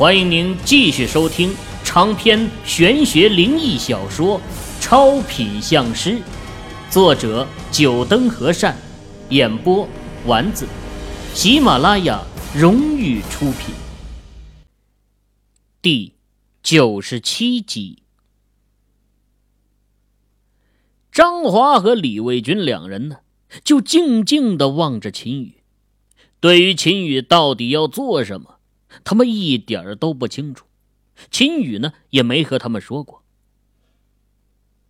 欢迎您继续收听长篇玄学灵异小说《超品相师》，作者：九灯和善，演播：丸子，喜马拉雅荣誉出品。第九十七集，张华和李卫军两人呢，就静静的望着秦宇。对于秦宇到底要做什么？他们一点儿都不清楚，秦宇呢也没和他们说过。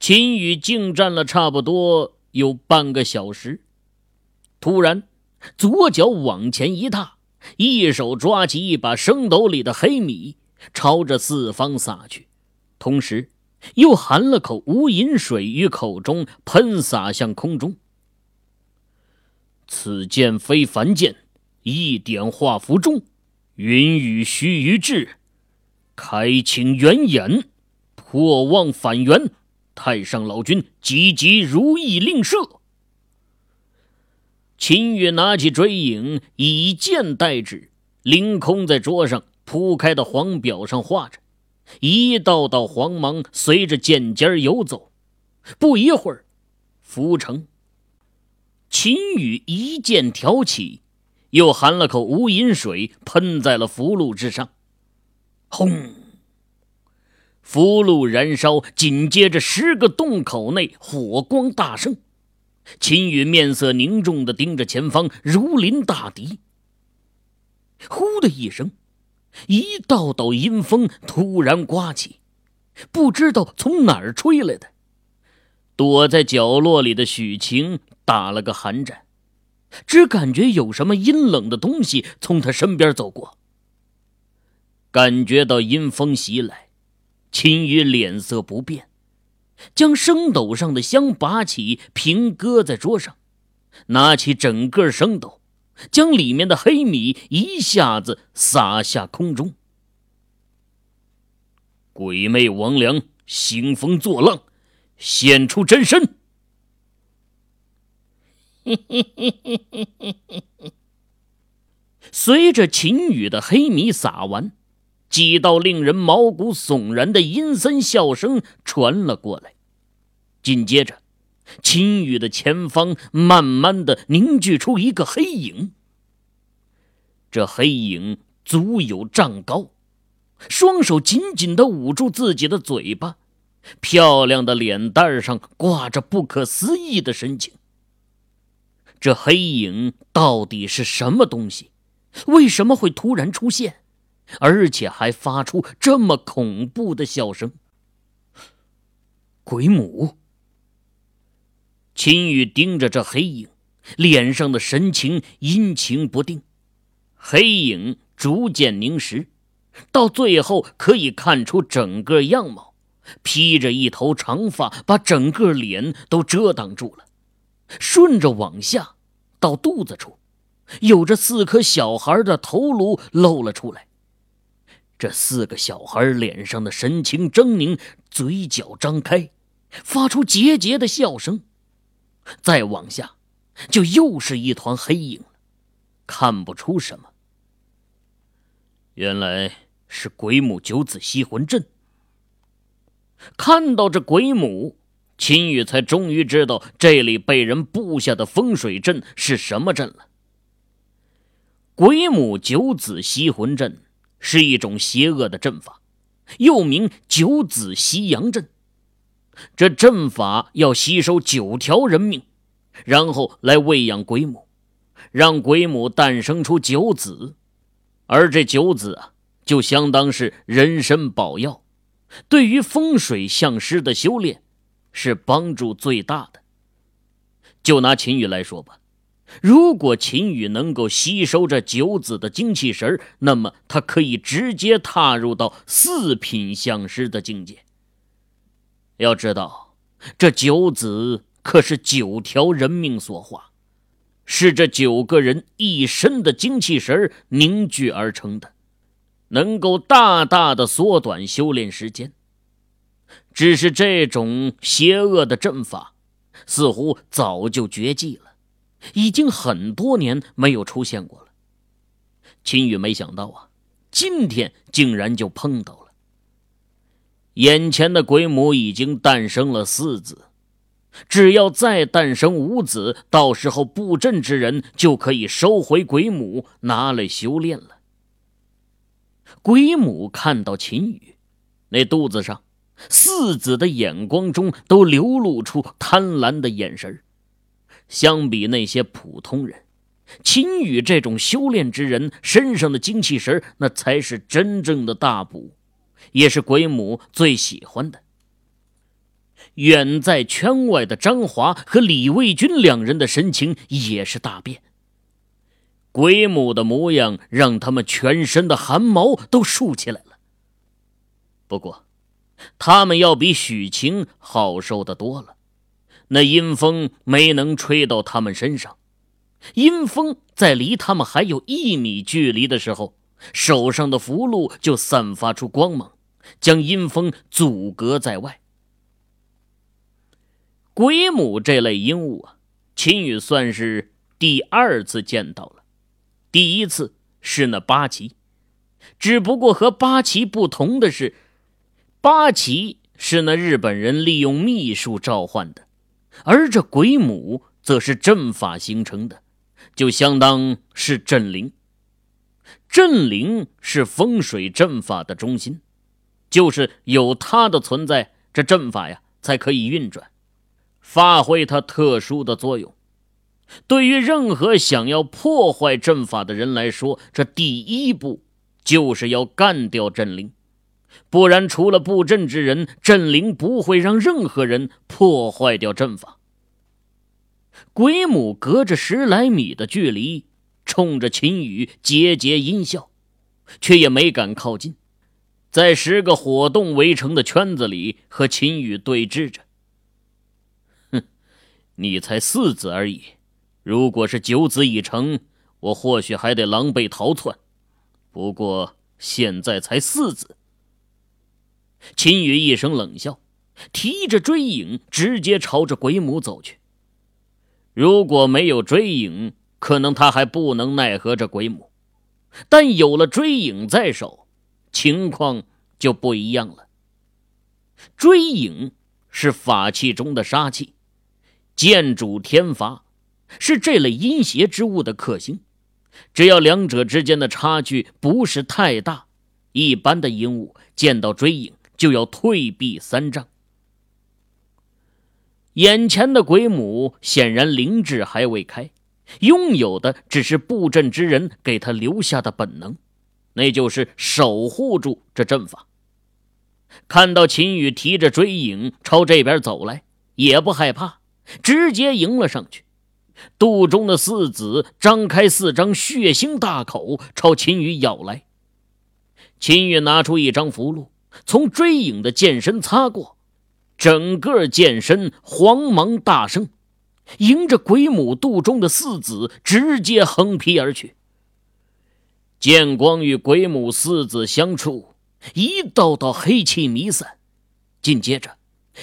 秦宇静站了差不多有半个小时，突然左脚往前一踏，一手抓起一把升斗里的黑米，朝着四方撒去，同时又含了口无饮水于口中，喷洒向空中。此剑非凡剑，一点化符中。云雨须臾至，开请元眼，破妄反元。太上老君急急如意令射。秦羽拿起追影，以剑代指，凌空在桌上铺开的黄表上画着，一道道黄芒随着剑尖游走。不一会儿，浮成。秦羽一剑挑起。又含了口无饮水，喷在了符箓之上，轰！符箓燃烧，紧接着十个洞口内火光大盛。秦羽面色凝重的盯着前方，如临大敌。呼的一声，一道道阴风突然刮起，不知道从哪儿吹来的。躲在角落里的许晴打了个寒战。只感觉有什么阴冷的东西从他身边走过。感觉到阴风袭来，秦羽脸色不变，将升斗上的香拔起，平搁在桌上，拿起整个升斗，将里面的黑米一下子撒下空中。鬼魅魍魉兴风作浪，现出真身。随着秦羽的黑米撒完，几道令人毛骨悚然的阴森笑声传了过来。紧接着，秦羽的前方慢慢的凝聚出一个黑影。这黑影足有丈高，双手紧紧的捂住自己的嘴巴，漂亮的脸蛋上挂着不可思议的神情。这黑影到底是什么东西？为什么会突然出现，而且还发出这么恐怖的笑声？鬼母。秦羽盯着这黑影，脸上的神情阴晴不定。黑影逐渐凝实，到最后可以看出整个样貌，披着一头长发，把整个脸都遮挡住了。顺着往下，到肚子处，有着四颗小孩的头颅露了出来。这四个小孩脸上的神情狰狞，嘴角张开，发出桀桀的笑声。再往下，就又是一团黑影了，看不出什么。原来是鬼母九子吸魂阵。看到这鬼母。秦羽才终于知道这里被人布下的风水阵是什么阵了。鬼母九子吸魂阵是一种邪恶的阵法，又名九子吸阳阵。这阵法要吸收九条人命，然后来喂养鬼母，让鬼母诞生出九子，而这九子啊，就相当是人参宝药，对于风水相师的修炼。是帮助最大的。就拿秦羽来说吧，如果秦羽能够吸收这九子的精气神那么他可以直接踏入到四品相师的境界。要知道，这九子可是九条人命所化，是这九个人一身的精气神凝聚而成的，能够大大的缩短修炼时间。只是这种邪恶的阵法，似乎早就绝迹了，已经很多年没有出现过了。秦羽没想到啊，今天竟然就碰到了。眼前的鬼母已经诞生了四子，只要再诞生五子，到时候布阵之人就可以收回鬼母，拿来修炼了。鬼母看到秦羽，那肚子上四子的眼光中都流露出贪婪的眼神相比那些普通人，秦羽这种修炼之人身上的精气神那才是真正的大补，也是鬼母最喜欢的。远在圈外的张华和李卫军两人的神情也是大变。鬼母的模样让他们全身的汗毛都竖起来了。不过，他们要比许晴好受的多了。那阴风没能吹到他们身上，阴风在离他们还有一米距离的时候，手上的符箓就散发出光芒，将阴风阻隔在外。鬼母这类阴物啊，秦羽算是第二次见到了，第一次是那八旗，只不过和八旗不同的是，八旗是那日本人利用秘术召唤的。而这鬼母则是阵法形成的，就相当是阵灵。阵灵是风水阵法的中心，就是有它的存在，这阵法呀才可以运转，发挥它特殊的作用。对于任何想要破坏阵法的人来说，这第一步就是要干掉阵灵。不然，除了布阵之人，阵灵不会让任何人破坏掉阵法。鬼母隔着十来米的距离，冲着秦羽桀桀阴笑，却也没敢靠近，在十个火洞围成的圈子里和秦羽对峙着。哼，你才四子而已，如果是九子已成，我或许还得狼狈逃窜。不过现在才四子。秦羽一声冷笑，提着追影，直接朝着鬼母走去。如果没有追影，可能他还不能奈何这鬼母；但有了追影在手，情况就不一样了。追影是法器中的杀器，剑主天罚，是这类阴邪之物的克星。只要两者之间的差距不是太大，一般的阴物见到追影。就要退避三丈。眼前的鬼母显然灵智还未开，拥有的只是布阵之人给他留下的本能，那就是守护住这阵法。看到秦羽提着追影朝这边走来，也不害怕，直接迎了上去。肚中的四子张开四张血腥大口朝秦羽咬来。秦羽拿出一张符箓。从追影的剑身擦过，整个剑身黄芒大盛，迎着鬼母肚中的四子直接横劈而去。剑光与鬼母四子相触，一道道黑气弥散，紧接着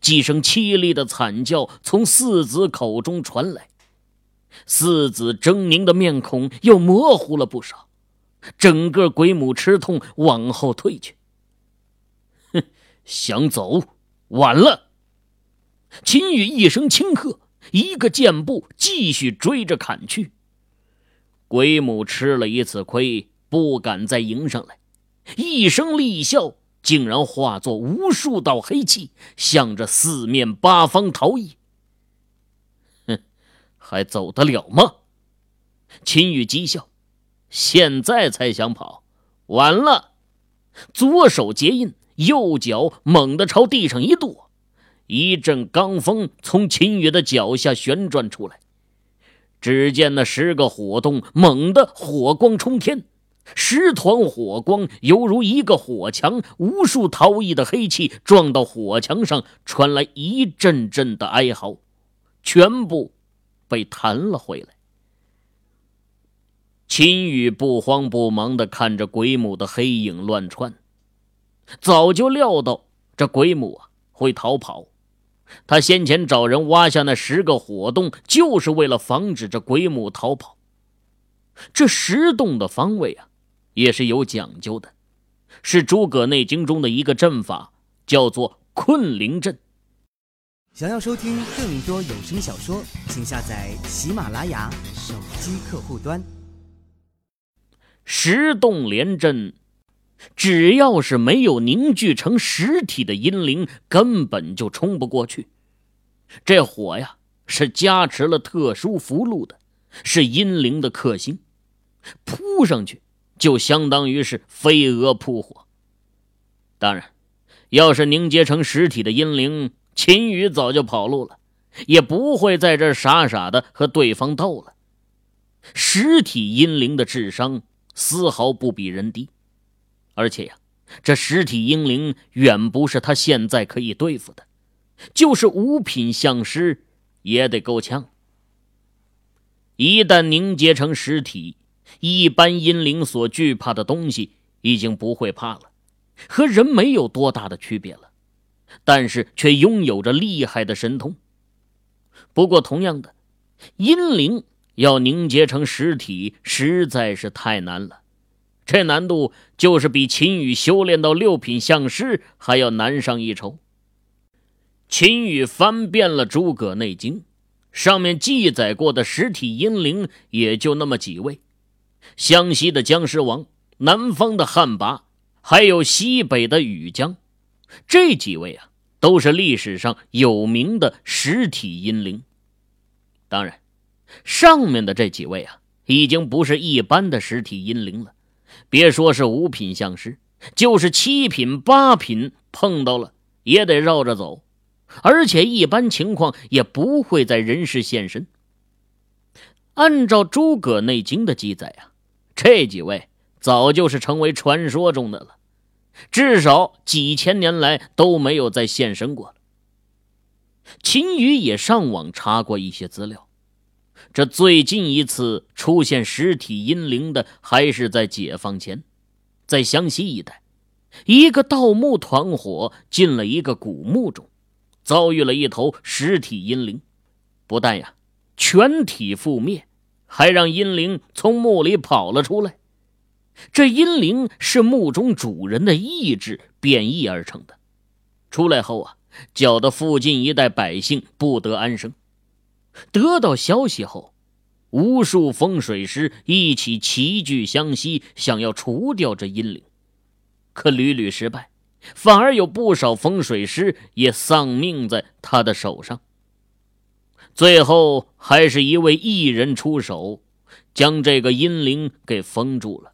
几声凄厉的惨叫从四子口中传来，四子狰狞的面孔又模糊了不少，整个鬼母吃痛往后退去。想走，晚了。秦羽一声轻喝，一个箭步继续追着砍去。鬼母吃了一次亏，不敢再迎上来，一声厉笑，竟然化作无数道黑气，向着四面八方逃逸。哼，还走得了吗？秦羽讥笑，现在才想跑，晚了。左手结印。右脚猛地朝地上一跺，一阵罡风从秦羽的脚下旋转出来。只见那十个火洞猛地火光冲天，十团火光犹如一个火墙，无数逃逸的黑气撞到火墙上，传来一阵阵的哀嚎，全部被弹了回来。秦羽不慌不忙地看着鬼母的黑影乱窜。早就料到这鬼母啊会逃跑，他先前找人挖下那十个火洞，就是为了防止这鬼母逃跑。这十洞的方位啊，也是有讲究的，是诸葛内经中的一个阵法，叫做困灵阵。想要收听更多有声小说，请下载喜马拉雅手机客户端。十洞连阵，只要是没有凝聚成实体的阴灵，根本就冲不过去。这火呀，是加持了特殊符箓的，是阴灵的克星，扑上去就相当于是飞蛾扑火。当然，要是凝结成实体的阴灵，秦羽早就跑路了，也不会在这傻傻的和对方斗了。实体阴灵的智商丝毫不比人低，而且呀，这实体阴灵远不是他现在可以对付的，就是五品相师也得够呛。一旦凝结成实体，一般阴灵所惧怕的东西已经不会怕了，和人没有多大的区别了。但是却拥有着厉害的神通。不过，同样的，阴灵要凝结成实体，实在是太难了。这难度就是比秦羽修炼到六品相师还要难上一筹。秦羽翻遍了《诸葛内经》，上面记载过的实体阴灵也就那么几位：湘西的僵尸王，南方的旱魃，还有西北的雨江。这几位啊，都是历史上有名的实体阴灵。当然，上面的这几位啊，已经不是一般的实体阴灵了。别说是五品相师，就是七品、八品碰到了，也得绕着走，而且一般情况也不会在人世现身。按照《诸葛内经》的记载啊，这几位早就是成为传说中的了。至少几千年来都没有再现身过了。秦羽也上网查过一些资料，这最近一次出现实体阴灵的，还是在解放前，在湘西一带，一个盗墓团伙进了一个古墓中，遭遇了一头实体阴灵，不但呀全体覆灭，还让阴灵从墓里跑了出来。这阴灵是墓中主人的意志变异而成的，出来后啊，搅得附近一带百姓不得安生。得到消息后，无数风水师一起齐聚湘西，想要除掉这阴灵，可屡屡失败，反而有不少风水师也丧命在他的手上。最后，还是一位艺人出手，将这个阴灵给封住了。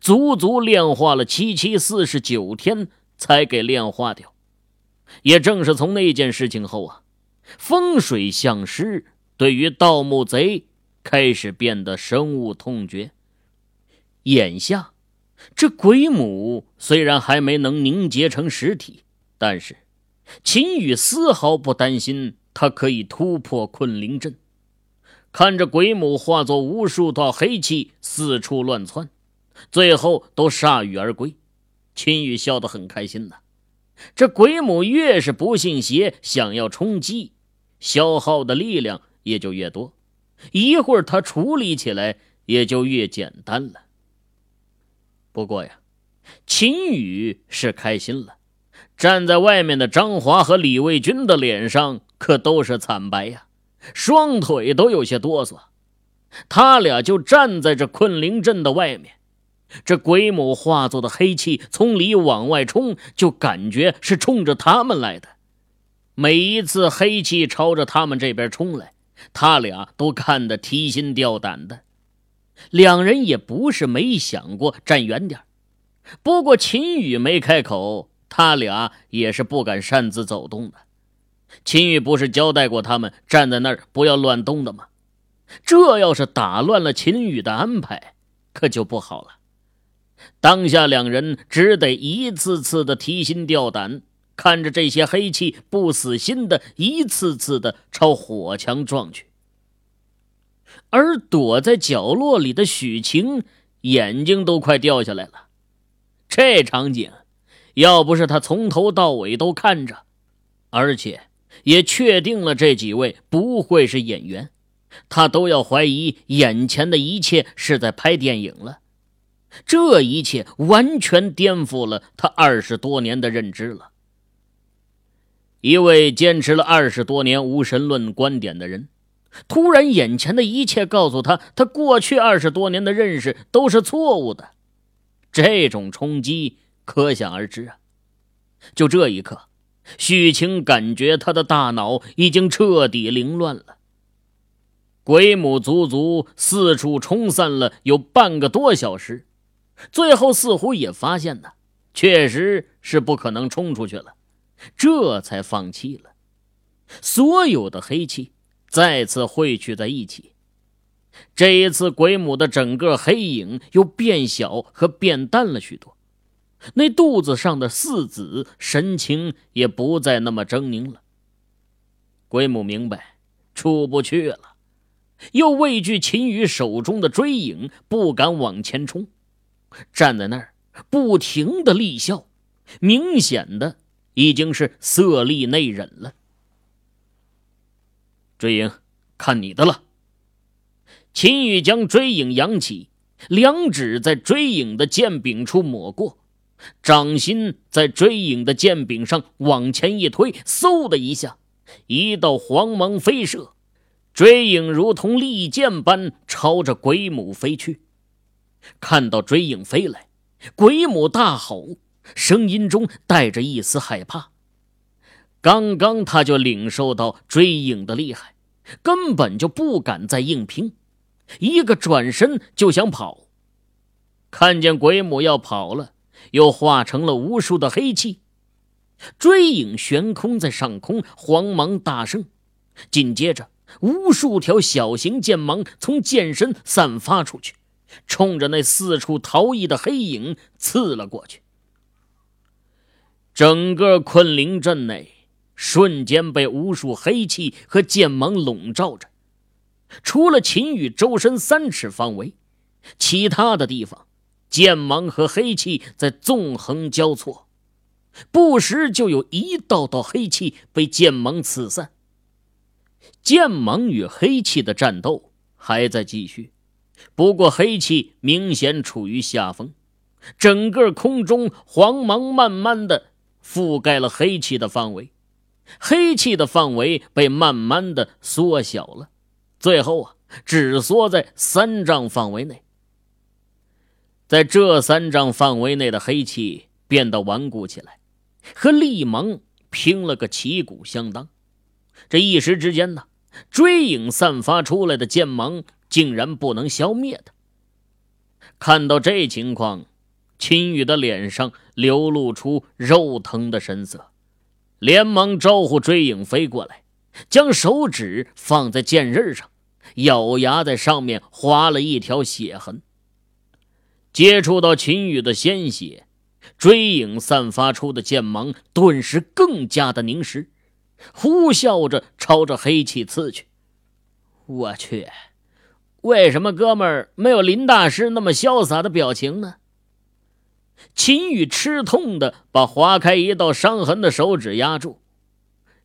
足足炼化了七七四十九天，才给炼化掉。也正是从那件事情后啊，风水相师对于盗墓贼开始变得深恶痛绝。眼下，这鬼母虽然还没能凝结成实体，但是秦羽丝毫不担心，他可以突破困灵阵。看着鬼母化作无数道黑气四处乱窜。最后都铩羽而归，秦羽笑得很开心呐。这鬼母越是不信邪，想要冲击，消耗的力量也就越多，一会儿他处理起来也就越简单了。不过呀，秦宇是开心了，站在外面的张华和李卫军的脸上可都是惨白呀，双腿都有些哆嗦。他俩就站在这困灵阵的外面。这鬼母化作的黑气从里往外冲，就感觉是冲着他们来的。每一次黑气朝着他们这边冲来，他俩都看得提心吊胆的。两人也不是没想过站远点不过秦宇没开口，他俩也是不敢擅自走动的。秦宇不是交代过他们站在那儿不要乱动的吗？这要是打乱了秦宇的安排，可就不好了。当下两人只得一次次的提心吊胆，看着这些黑气不死心的一次次的朝火墙撞去。而躲在角落里的许晴眼睛都快掉下来了。这场景，要不是他从头到尾都看着，而且也确定了这几位不会是演员，他都要怀疑眼前的一切是在拍电影了。这一切完全颠覆了他二十多年的认知了。一位坚持了二十多年无神论观点的人，突然眼前的一切告诉他，他过去二十多年的认识都是错误的。这种冲击可想而知啊！就这一刻，许晴感觉他的大脑已经彻底凌乱了。鬼母足足四处冲散了有半个多小时，最后似乎也发现呢，确实是不可能冲出去了。这才放弃了。所有的黑气再次汇聚在一起。这一次，鬼母的整个黑影又变小和变淡了许多，那肚子上的四子神情也不再那么狰狞了。鬼母明白出不去了，又畏惧秦羽手中的追影，不敢往前冲，站在那儿不停的厉笑，明显的。已经是色厉内荏了。追影，看你的了。秦羽将追影扬起，两指在追影的剑柄处抹过，掌心在追影的剑柄上往前一推，嗖的一下，一道黄芒飞射，追影如同利剑般朝着鬼母飞去。看到追影飞来，鬼母大吼。声音中带着一丝害怕。刚刚他就领受到追影的厉害，根本就不敢再硬拼，一个转身就想跑。看见鬼母要跑了，又化成了无数的黑气，追影悬空在上空，黄芒大盛。紧接着，无数条小型剑芒从剑身散发出去，冲着那四处逃逸的黑影刺了过去。整个昆凌镇内瞬间被无数黑气和剑芒笼罩着，除了秦羽周身三尺范围，其他的地方剑芒和黑气在纵横交错，不时就有一道道黑气被剑芒刺散。剑芒与黑气的战斗还在继续，不过黑气明显处于下风，整个空中黄芒慢慢的。覆盖了黑气的范围，黑气的范围被慢慢的缩小了，最后啊，只缩在三丈范围内。在这三丈范围内的黑气变得顽固起来，和厉芒拼了个旗鼓相当。这一时之间呢，追影散发出来的剑芒竟然不能消灭他。看到这情况。秦羽的脸上流露出肉疼的神色，连忙招呼追影飞过来，将手指放在剑刃上，咬牙在上面划了一条血痕。接触到秦羽的鲜血，追影散发出的剑芒顿时更加的凝实，呼啸着朝着黑气刺去。我去，为什么哥们儿没有林大师那么潇洒的表情呢？秦宇吃痛的把划开一道伤痕的手指压住。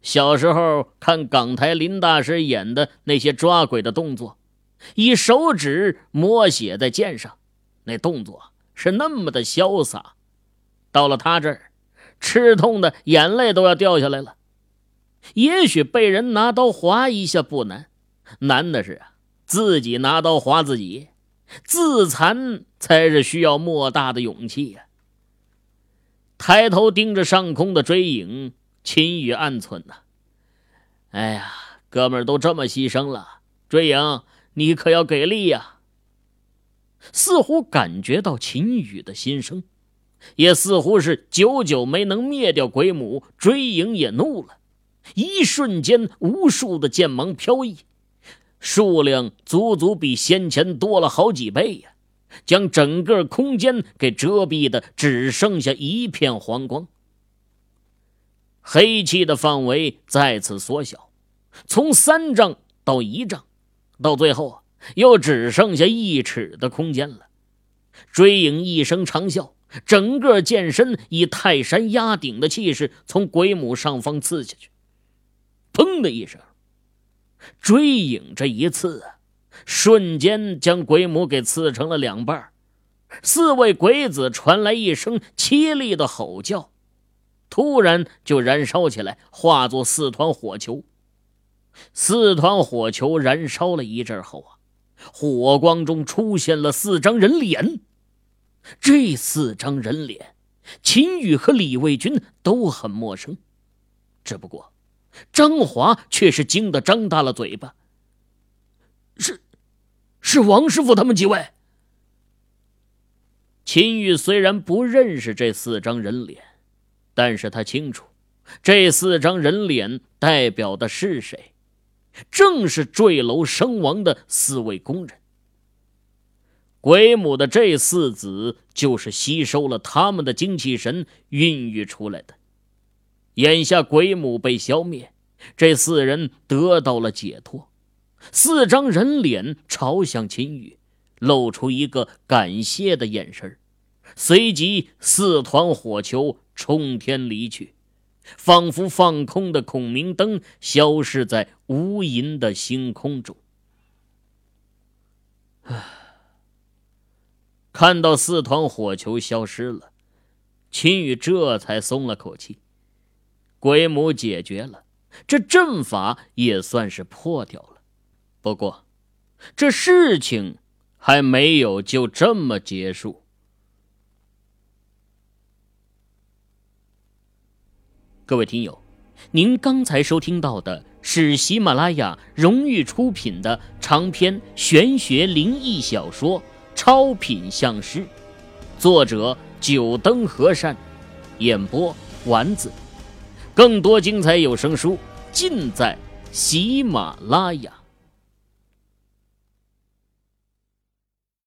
小时候看港台林大师演的那些抓鬼的动作，以手指抹血在剑上，那动作是那么的潇洒。到了他这儿，吃痛的眼泪都要掉下来了。也许被人拿刀划一下不难，难的是，自己拿刀划自己，自残才是需要莫大的勇气呀。抬头盯着上空的追影，秦羽暗忖呐：“哎呀，哥们儿都这么牺牲了，追影你可要给力呀！”似乎感觉到秦羽的心声，也似乎是久久没能灭掉鬼母，追影也怒了。一瞬间，无数的剑芒飘逸，数量足足比先前多了好几倍呀。将整个空间给遮蔽的只剩下一片黄光，黑气的范围再次缩小，从三丈到一丈，到最后，又只剩下一尺的空间了。追影一声长啸，整个剑身以泰山压顶的气势从鬼母上方刺下去，砰的一声，追影这一刺啊！瞬间将鬼母给刺成了两半，四位鬼子传来一声凄厉的吼叫，突然就燃烧起来，化作四团火球。四团火球燃烧了一阵后啊，火光中出现了四张人脸。这四张人脸，秦羽和李卫军都很陌生，只不过张华却是惊得张大了嘴巴。是，是王师傅他们几位。秦玉虽然不认识这四张人脸，但是他清楚，这四张人脸代表的是谁，正是坠楼身亡的四位工人。鬼母的这四子就是吸收了他们的精气神孕育出来的。眼下鬼母被消灭，这四人得到了解脱。四张人脸朝向秦羽，露出一个感谢的眼神随即四团火球冲天离去，仿佛放空的孔明灯消失在无垠的星空中。唉，看到四团火球消失了，秦羽这才松了口气。鬼母解决了，这阵法也算是破掉了。不过，这事情还没有就这么结束。各位听友，您刚才收听到的是喜马拉雅荣誉出品的长篇玄学灵异小说《超品相师》，作者九灯和善，演播丸子。更多精彩有声书尽在喜马拉雅。